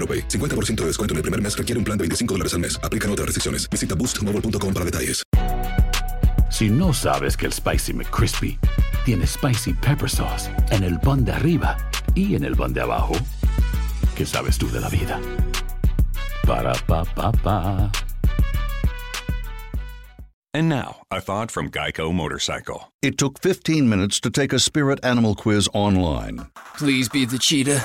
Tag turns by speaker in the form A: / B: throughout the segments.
A: AroPay. 50% de descuento en el primer mes requiere un plan de 25 dólares al mes. Aplican otras restricciones. Visita boostmobile.com para detalles.
B: Si no sabes que el Spicy McCrispy tiene Spicy Pepper Sauce en el pan de arriba y en el pan de abajo, ¿qué sabes tú de la vida? Para, pa, pa, pa.
C: And now, a thought from Geico Motorcycle.
D: It took 15 minutes to take a spirit animal quiz online
E: Please be the cheetah.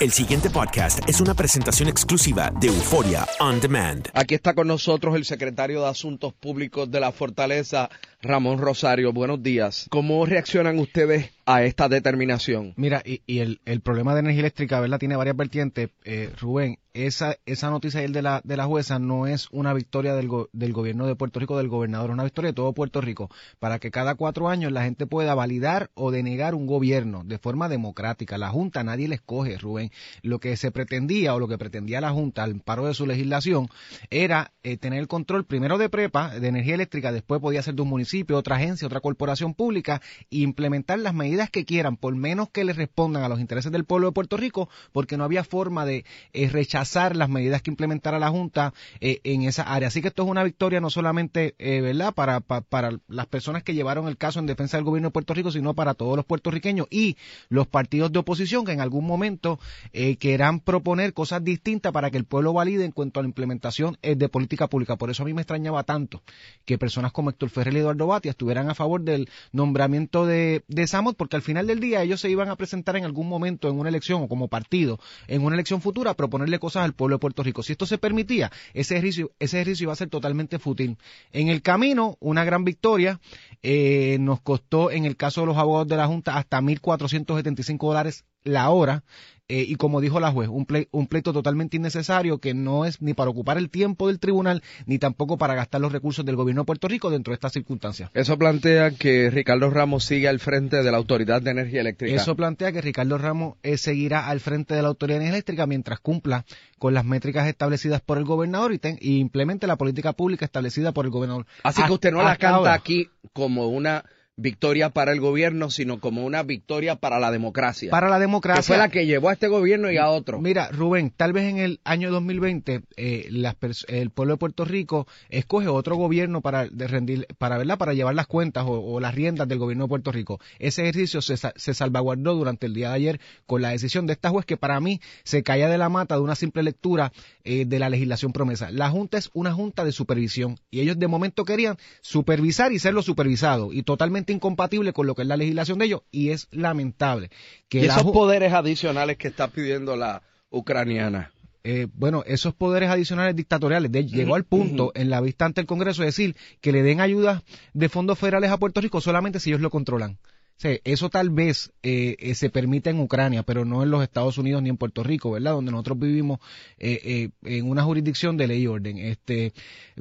F: El siguiente podcast es una presentación exclusiva de Euforia On Demand.
G: Aquí está con nosotros el secretario de Asuntos Públicos de la Fortaleza, Ramón Rosario. Buenos días. ¿Cómo reaccionan ustedes a esta determinación?
H: Mira, y, el, problema de energía eléctrica, ¿verdad? Tiene varias vertientes. Eh, Rubén, esa, esa noticia de la, de la jueza no es una victoria del, go- del gobierno de Puerto Rico, del gobernador, es una victoria de todo Puerto Rico, para que cada cuatro años la gente pueda validar o denegar un gobierno de forma democrática. La Junta nadie le escoge, Rubén. Lo que se pretendía o lo que pretendía la Junta al paro de su legislación era eh, tener el control primero de prepa, de energía eléctrica, después podía ser de un municipio, otra agencia, otra corporación pública, e implementar las medidas que quieran, por menos que le respondan a los intereses del pueblo de Puerto Rico, porque no había forma de eh, rechazar las medidas que implementara la Junta eh, en esa área. Así que esto es una victoria no solamente, eh, ¿verdad?, para, pa- para las personas que llevaron el caso en defensa del gobierno de Puerto Rico, sino para todos los puertorriqueños y los partidos de oposición que en algún momento eh, quieran proponer cosas distintas para que el pueblo valide en cuanto a la implementación eh, de política pública. Por eso a mí me extrañaba tanto que personas como Héctor Ferrer y Eduardo Batia estuvieran a favor del nombramiento de, de Samot, porque al final del día ellos se iban a presentar en algún momento en una elección o como partido en una elección futura a proponerle cosas al pueblo de Puerto Rico. Si esto se permitía, ese ejercicio, ese ejercicio iba a ser totalmente fútil. En el camino, una gran victoria, eh, nos costó en el caso de los abogados de la Junta hasta 1.475 dólares la hora. Eh, y como dijo la juez, un, ple- un pleito totalmente innecesario que no es ni para ocupar el tiempo del tribunal ni tampoco para gastar los recursos del gobierno de Puerto Rico dentro de estas circunstancias.
G: Eso plantea que Ricardo Ramos sigue al frente de la Autoridad de Energía Eléctrica.
H: Eso plantea que Ricardo Ramos eh, seguirá al frente de la Autoridad de Energía Eléctrica mientras cumpla con las métricas establecidas por el gobernador y, ten- y implemente la política pública establecida por el gobernador.
G: Así que usted no la canta
H: ahora.
G: aquí como una victoria para el gobierno, sino como una victoria para la democracia.
H: Para la democracia.
G: Que fue la que llevó a este gobierno y a otro.
H: Mira, Rubén, tal vez en el año 2020 eh, las el pueblo de Puerto Rico escoge otro gobierno para de rendir, para verla, para llevar las cuentas o, o las riendas del gobierno de Puerto Rico. Ese ejercicio se, se salvaguardó durante el día de ayer con la decisión de esta juez que para mí se caía de la mata de una simple lectura eh, de la legislación promesa. La junta es una junta de supervisión y ellos de momento querían supervisar y ser los supervisados y totalmente incompatible con lo que es la legislación de ellos y es lamentable que
G: y
H: la
G: esos poderes adicionales que está pidiendo la ucraniana.
H: eh, bueno, esos poderes adicionales dictatoriales, de- llegó al punto en la vista ante el Congreso de decir que le den ayudas de fondos federales a Puerto Rico solamente si ellos lo controlan. Sí, eso tal vez eh, eh, se permite en Ucrania, pero no en los Estados Unidos ni en Puerto Rico, ¿verdad? Donde nosotros vivimos eh, eh, en una jurisdicción de ley y orden. Este,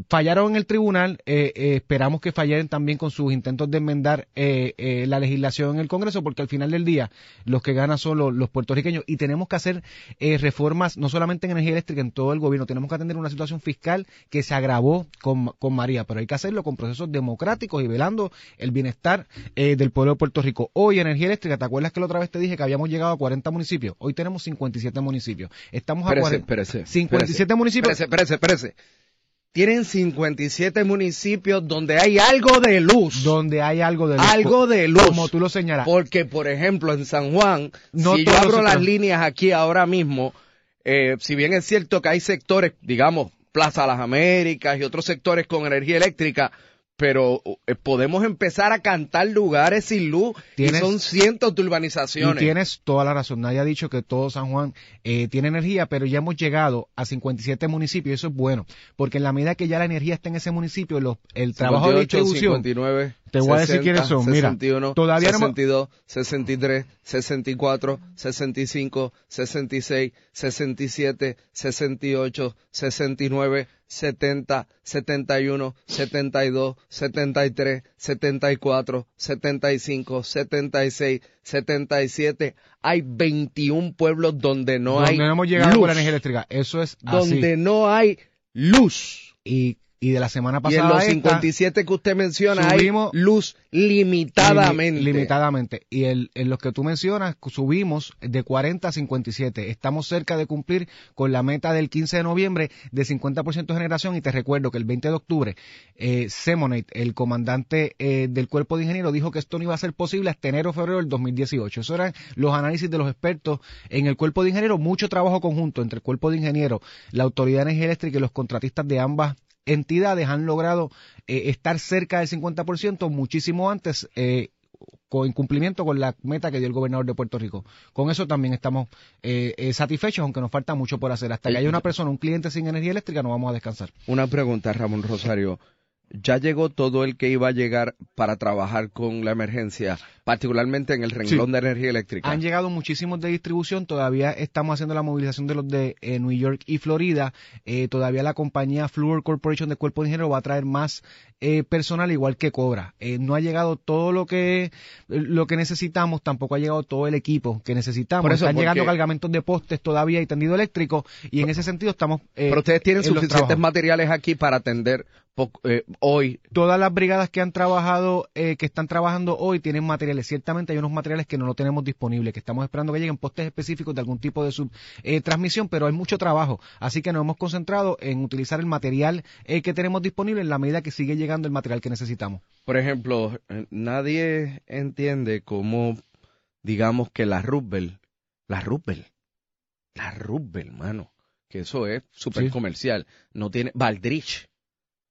H: fallaron en el tribunal, eh, esperamos que fallen también con sus intentos de enmendar la legislación en el Congreso, porque al final del día los que ganan son los, puertorriqueños y tenemos que hacer reformas no solamente en energía eléctrica, en todo el gobierno. Tenemos que atender una situación fiscal que se agravó con, con María, pero hay que hacerlo con procesos democráticos y velando el bienestar del pueblo de Puerto Rico. Hoy energía eléctrica, ¿te acuerdas que la otra vez te dije que habíamos llegado a 40 municipios? Hoy tenemos 57 municipios. Estamos a
G: Espérese,
H: 40
G: espérese,
H: 57
G: espérese,
H: municipios.
G: Espérese, espérese. Tienen 57 municipios donde hay algo de luz.
H: Donde hay algo de luz.
G: Algo de luz.
H: Como tú lo señalas.
G: Porque, por ejemplo, en San Juan,
H: No
G: si yo abro las líneas aquí ahora mismo, eh, si bien es cierto que hay sectores, digamos, Plaza Las Américas y otros sectores con energía eléctrica, pero eh, podemos empezar a cantar lugares sin luz
H: Tienes-
G: y son cientos de
H: Y
G: urbanizaciones.
H: tienes toda la razón. Nadie ha dicho que todo San Juan eh, tiene energía, pero ya hemos llegado a 57 municipios y eso es bueno, porque en la medida que ya la energía está en ese municipio, los- el trabajo de
G: 58,
H: distribución.
G: 59,
H: Te voy a decir
G: 60,
H: quiénes son. Mira,
G: 61,
H: todavía no hemos-
G: 62, 63, 64, 65, 66, 67, 68, 69, 70, 71, 72, 73, 74, 75, 76, 77. Hay 21 pueblos donde no
H: donde
G: hay
H: no hemos llegado
G: luz.
H: con la energía eléctrica. Eso es así.
G: Donde no hay luz.
H: Y, y de la semana
G: Y
H: pasada
G: en los
H: a esta,
G: 57 que usted menciona
H: subimos-
G: hay luz limitadamente.
H: Limi- limitadamente. Y el, en los que tú mencionas, subimos de 40 a 57. Estamos cerca de cumplir con la meta del 15 de noviembre de 50% de generación. Y te recuerdo que el 20 de octubre, eh, Semonate, el comandante eh, del cuerpo de ingenieros, dijo que esto no iba a ser posible hasta enero o febrero del 2018. Esos eran los análisis de los expertos en el cuerpo de ingenieros. Mucho trabajo conjunto entre el cuerpo de ingenieros, la Autoridad de Energía Eléctrica y los contratistas de ambas entidades han logrado eh, estar cerca del 50% muchísimo antes eh, con en cumplimiento con la meta que dio el gobernador de Puerto Rico. Con eso también estamos eh, eh, satisfechos, aunque nos falta mucho por hacer. Hasta que haya una persona, un cliente sin energía eléctrica, no vamos a descansar.
G: Una pregunta, Ramón Rosario. ¿Ya llegó todo el que iba a llegar para trabajar con la emergencia, particularmente en el renglón
H: Sí.
G: de energía eléctrica?
H: Han llegado muchísimos de distribución, todavía estamos haciendo la movilización de los de eh, New York y Florida, Eh, todavía la compañía Fluor Corporation de Cuerpo de Ingeniero va a traer más eh, personal igual que Cobra. Eh, no ha llegado todo lo que lo que necesitamos, tampoco ha llegado todo el equipo que necesitamos.
G: Por eso,
H: Están
G: porque-
H: llegando cargamentos de postes todavía y tendido eléctrico y en ese sentido estamos... eh,
G: Pero ustedes tienen suficientes materiales aquí para atender eh, hoy.
H: Todas las brigadas que han trabajado, eh, que están trabajando hoy tienen materiales. Ciertamente hay unos materiales que no lo tenemos disponibles, que estamos esperando que lleguen postes específicos de algún tipo de sub, eh, transmisión, pero hay mucho trabajo. Así que nos hemos concentrado en utilizar el material eh, que tenemos disponible en la medida que sigue llegando el material que necesitamos.
G: Por ejemplo, eh, nadie entiende cómo, digamos que la Rubel, la Rubel, la Rubel, mano, que eso es súper
H: Sí.
G: comercial, no tiene, Valdrich,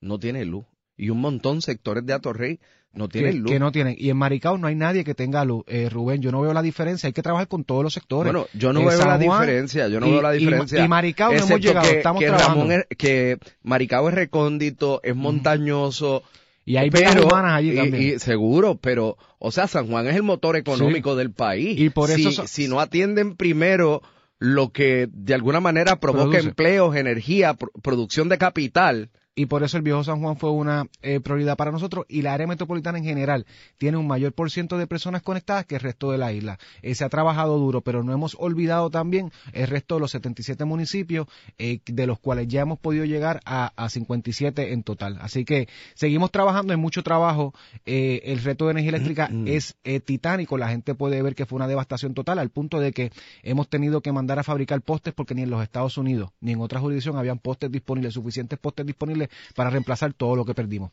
G: no tiene luz. Y un montón sectores de Atorrey no tienen
H: que,
G: luz.
H: que no tienen. Y en Maricao no hay nadie que tenga luz. Eh, Rubén, yo no veo la diferencia. Hay que trabajar con todos los sectores.
G: Bueno, yo no
H: Eh,
G: veo la diferencia, yo no
H: y-
G: veo la diferencia.
H: Y, Maricao no hemos llegado,
G: que,
H: estamos
G: que
H: trabajando.
G: Ramón es- que Maricao es recóndito, es montañoso.
H: Y hay
G: pero-
H: humanas allí también.
G: y seguro, pero, o sea, San Juan es el motor económico del país.
H: Y por eso
G: si,
H: so-
G: si no atienden primero lo que de alguna manera provoca
H: Produce.
G: empleos, energía, pro- producción de capital,
H: y por eso el viejo San Juan fue una eh, prioridad para nosotros y la área metropolitana en general tiene un mayor por ciento de personas conectadas que el resto de la isla. Eh, se ha trabajado duro, pero no hemos olvidado también el resto de los 77 municipios eh, de los cuales ya hemos podido llegar a, a 57 en total. Así que seguimos trabajando, hay mucho trabajo. El reto de energía eléctrica es eh, titánico, la gente puede ver que fue una devastación total al punto de que hemos tenido que mandar a fabricar postes porque ni en los Estados Unidos ni en otra jurisdicción habían postes disponibles, suficientes postes disponibles para reemplazar todo lo que perdimos.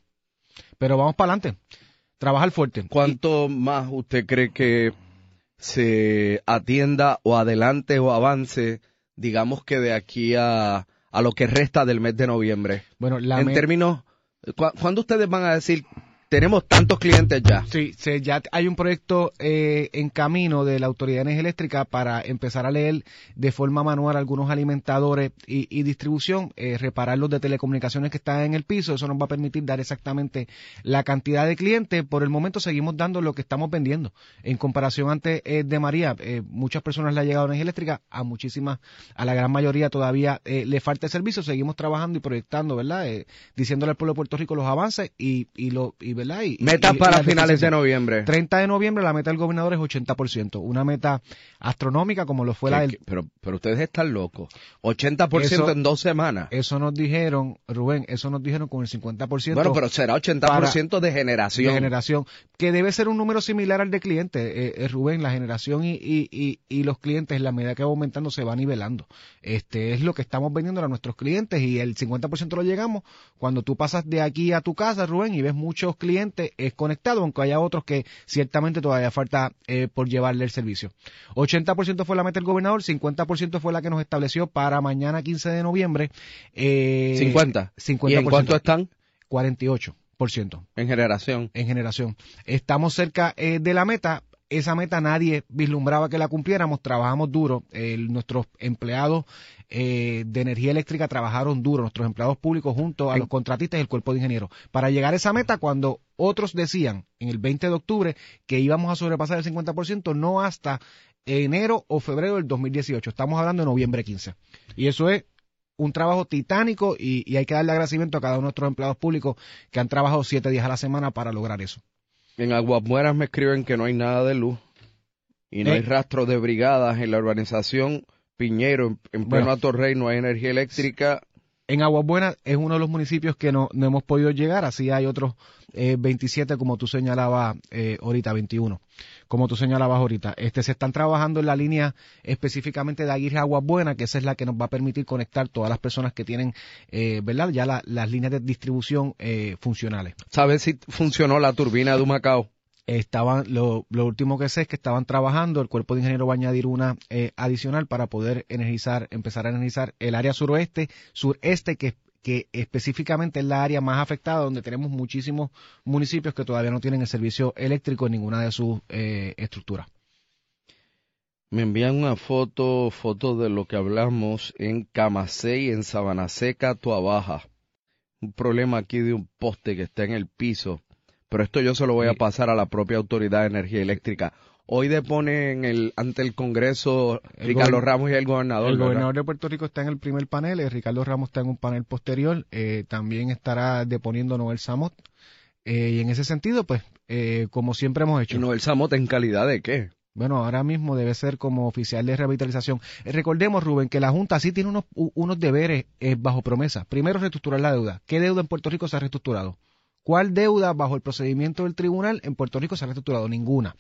H: Pero vamos para adelante. Trabajar fuerte.
G: ¿cuánto más usted cree que se atienda o adelante o avance, digamos que de aquí a, a lo que resta del mes de noviembre?
H: Bueno, la
G: en términos, ¿cu- ¿cuándo ustedes van a decir tenemos tantos clientes ya.
H: Sí, se, ya hay un proyecto eh, en camino de la Autoridad de Energía Eléctrica para empezar a leer de forma manual algunos alimentadores y, y distribución, eh, reparar los de telecomunicaciones que están en el piso. Eso nos va a permitir dar exactamente la cantidad de clientes. Por el momento seguimos dando lo que estamos vendiendo. En comparación antes eh, de María, eh, muchas personas le ha llegado energía eléctrica, a muchísimas, a la gran mayoría todavía eh, le falta el servicio. Seguimos trabajando y proyectando, ¿verdad? Diciéndole al pueblo de Puerto Rico los avances y, y lo, y, ¿verdad? Y,
G: Metas
H: y-
G: para finales de noviembre.
H: 30 de noviembre la meta del gobernador es 80%, una meta astronómica como lo fue la
G: ¿Qué-
H: del...
G: pero, pero ustedes están locos. 80%
H: Eso-
G: en dos semanas.
H: Eso nos dijeron, Rubén, eso nos dijeron con el 50%.
G: Bueno, pero será 80% de generación.
H: de generación, que debe ser un número similar al de clientes, eh, eh, Rubén, la generación y, y, y, y los clientes, en la medida que va aumentando, se va nivelando. Este es lo que estamos vendiendo a nuestros clientes y el 50% lo llegamos cuando tú pasas de aquí a tu casa, Rubén, y ves muchos clientes es conectados, aunque haya otros que ciertamente todavía falta eh, por llevarle el servicio. 80% fue la meta del gobernador, 50% fue la que nos estableció para mañana 15 de noviembre. Eh,
G: 50.
H: 50%.
G: ¿Y en cuánto están?
H: 48%
G: En generación.
H: en generación. Estamos cerca eh, de la meta. Esa meta nadie vislumbraba que la cumpliéramos. Trabajamos duro. Eh, nuestros empleados eh, de energía eléctrica trabajaron duro. Nuestros empleados públicos junto a los contratistas y el cuerpo de ingenieros. Para llegar a esa meta, cuando otros decían en el 20 de octubre que íbamos a sobrepasar el 50%, no hasta enero o febrero del 2018. Estamos hablando de noviembre 15. Y eso es un trabajo titánico y, y hay que darle agradecimiento a cada uno de nuestros empleados públicos que han trabajado siete días a la semana para lograr eso.
G: En Aguas Buenas me escriben que no hay nada de luz y no
H: Eh.
G: hay rastro de brigadas en la urbanización Piñero, en, en pleno
H: Bueno.
G: Atorrey, no hay energía eléctrica.
H: En Aguas Buenas es uno de los municipios que no, no hemos podido llegar, así hay otros eh, 27 como tú señalabas eh, ahorita, 21, como tú señalabas ahorita. Este, se están trabajando en la línea específicamente de Aguirre Aguas Buenas, que esa es la que nos va a permitir conectar todas las personas que tienen, eh, ¿verdad? Ya la- las líneas de distribución eh, funcionales.
G: ¿Sabes si funcionó la turbina de Humacao?
H: Estaban lo, último que sé es que estaban trabajando el cuerpo de ingenieros va a añadir una eh, adicional para poder energizar empezar a energizar el área suroeste sureste que que específicamente es la área más afectada donde tenemos muchísimos municipios que todavía no tienen el servicio eléctrico en ninguna de sus eh, estructuras
G: Me envían una foto, foto de lo que hablamos en Camasey, en Sabana Seca, Tuabaja. Un problema aquí de un poste que está en el piso. Pero esto yo se lo voy a pasar a la propia Autoridad de Energía Eléctrica. Hoy depone en el, ante el Congreso
H: El
G: Ricardo Ramos y el gobernador.
H: El
G: ¿verdad?
H: gobernador de Puerto Rico está en el primer panel, eh, Ricardo Ramos está en un panel posterior, eh, también estará deponiendo Noel Samot. Eh, y en ese sentido, pues, eh, como siempre hemos hecho.
G: ¿Y Noel Samot en calidad de qué?
H: Bueno, ahora mismo debe ser como oficial de revitalización. Eh, recordemos, Rubén, que la Junta sí tiene unos, unos deberes eh, bajo promesa. Primero, reestructurar la deuda. ¿Qué deuda en Puerto Rico se ha reestructurado? ¿Cuál deuda bajo el procedimiento del tribunal en Puerto Rico se ha reestructurado? Ninguna.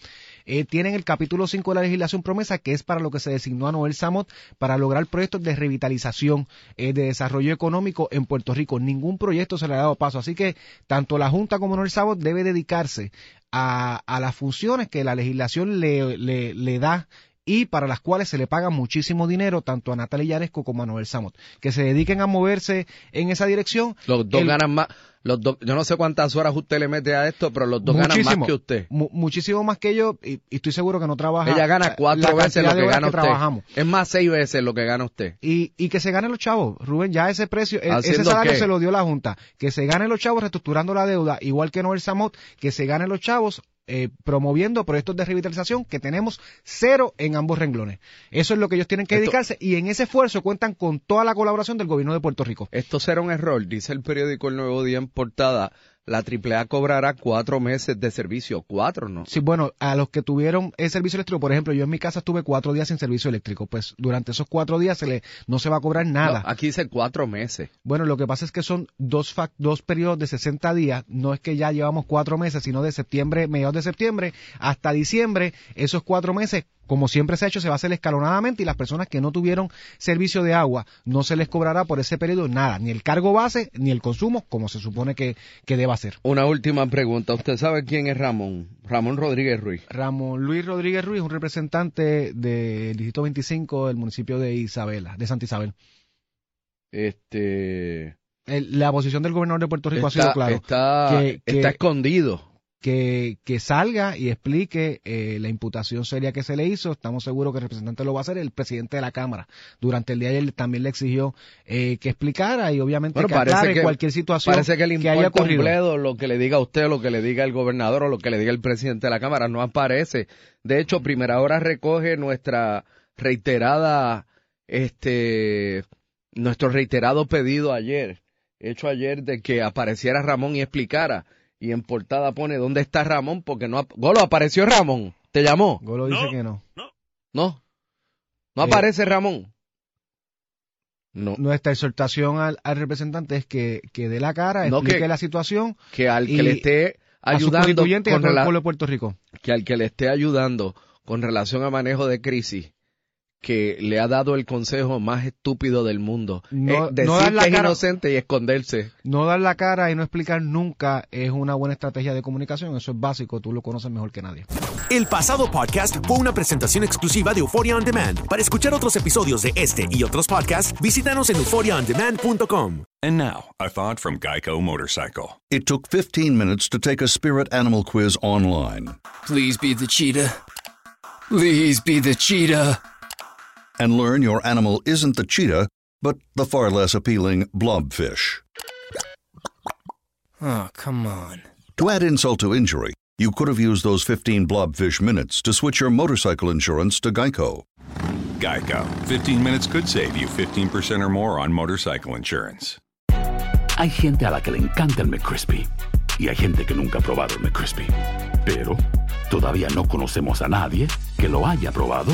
H: Eh, tienen el capítulo 5 de la legislación promesa, que es para lo que se designó a Noel Samot para lograr proyectos de revitalización, eh, de desarrollo económico en Puerto Rico. Ningún proyecto se le ha dado paso. Así que tanto la Junta como Noel Samot debe dedicarse a, a las funciones que la legislación le, le, le da y para las cuales se le paga muchísimo dinero tanto a Natalia Yaresco como a Noel Samot. Que se dediquen a moverse en esa dirección.
G: Los dos
H: El-
G: ganan más. Los dos, yo no sé cuántas horas usted le mete a esto, pero los dos ganan
H: Muchísimo.
G: más que usted.
H: Mu- muchísimo más que yo y, y estoy seguro que no trabaja.
G: Ella gana cuatro veces lo que gana usted.
H: trabajamos.
G: Es más seis veces lo que gana usted.
H: Y, y que se ganen los chavos, Rubén, ya ese precio, e- ese
G: ¿Haciendo
H: salario
G: qué?
H: se lo dio la Junta. Que se ganen los chavos reestructurando la deuda, igual que Noel Samot, que se ganen los chavos eh, promoviendo proyectos de revitalización que tenemos cero en ambos renglones. Eso es lo que ellos tienen que
G: Esto-
H: dedicarse y en ese esfuerzo cuentan con toda la colaboración del gobierno de Puerto Rico.
G: Esto será un error, dice el periódico El Nuevo Día en portada. La AAA cobrará cuatro meses de servicio. Cuatro, ¿no?
H: Sí, bueno, a los que tuvieron el servicio eléctrico, por ejemplo, yo en mi casa estuve cuatro días sin servicio eléctrico, pues durante esos cuatro días se le, no se va a cobrar nada.
G: No, aquí dice cuatro meses.
H: Bueno, lo que pasa es que son dos, fac- dos periodos de 60 días, no es que ya llevamos cuatro meses, sino de septiembre, mediados de septiembre hasta diciembre, esos cuatro meses, como siempre se ha hecho, se va a hacer escalonadamente y las personas que no tuvieron servicio de agua no se les cobrará por ese periodo nada, ni el cargo base ni el consumo, como se supone que, que deba ser.
G: Una última pregunta. ¿Usted sabe quién es Ramón? Ramón Rodríguez Ruiz.
H: Ramón Luis Rodríguez Ruiz, un representante del Distrito 25 del municipio de Isabela, de Santa Isabel.
G: Este.
H: el- la posición del gobernador de Puerto Rico ha
G: Está-
H: sido claro.
G: está-
H: que, que-
G: está escondido.
H: Que, que salga y explique eh, la imputación seria que se le hizo. Estamos seguros que el representante lo va a hacer. El presidente de la Cámara durante el día de ayer también le exigió eh, que explicara y obviamente
G: Bueno,
H: que aclare
G: que-
H: cualquier situación
G: Parece que le
H: haya ocurrido.
G: lo que le diga usted, lo que le diga el gobernador o lo que le diga el presidente de la Cámara. No aparece. De hecho, Primera Hora recoge nuestra reiterada, este, nuestro reiterado pedido ayer, hecho ayer de que apareciera Ramón y explicara. Y en portada pone, ¿dónde está Ramón? Porque no... ap- Golo, ¿apareció Ramón? ¿Te llamó?
H: Golo dice que no.
G: No. No
H: Eh,
G: aparece Ramón. No.
H: Nuestra exhortación al, al representante es que, que dé la cara,
G: No,
H: explique
G: que-
H: la situación.
G: Que al que le esté ayudando
H: constituyentes y a
G: con
H: todo el
G: rela-
H: pueblo de Puerto Rico.
G: que al que le esté ayudando con relación a manejo de crisis, que le ha dado el consejo más estúpido del mundo.
H: No-
G: Eh, decir
H: no dar la
G: que es
H: cara-
G: inocente y esconderse.
H: No dar la cara y no explicar nunca es una buena estrategia de comunicación. Eso es básico, tú lo conoces mejor que nadie.
F: El pasado podcast fue una presentación exclusiva de Euphoria On Demand. Para escuchar otros episodios de este y otros podcasts, visítanos en euphoriaondemand.com.
C: And now, a thought from Geico Motorcycle.
D: It took 15 minutes to take a spirit animal quiz online
E: Please be the cheetah. Please be the cheetah.
D: And learn your animal isn't the cheetah, but the far less appealing blobfish.
E: Oh, come on.
D: To add insult to injury, you could have used those 15 blobfish minutes to switch your motorcycle insurance to Geico.
C: Geico. 15 minutes could save you 15% or more on motorcycle insurance.
B: Hay gente a la que le encanta el McCrispy y hay gente que nunca ha probado el McCrispy. Pero todavía no conocemos a nadie que lo haya probado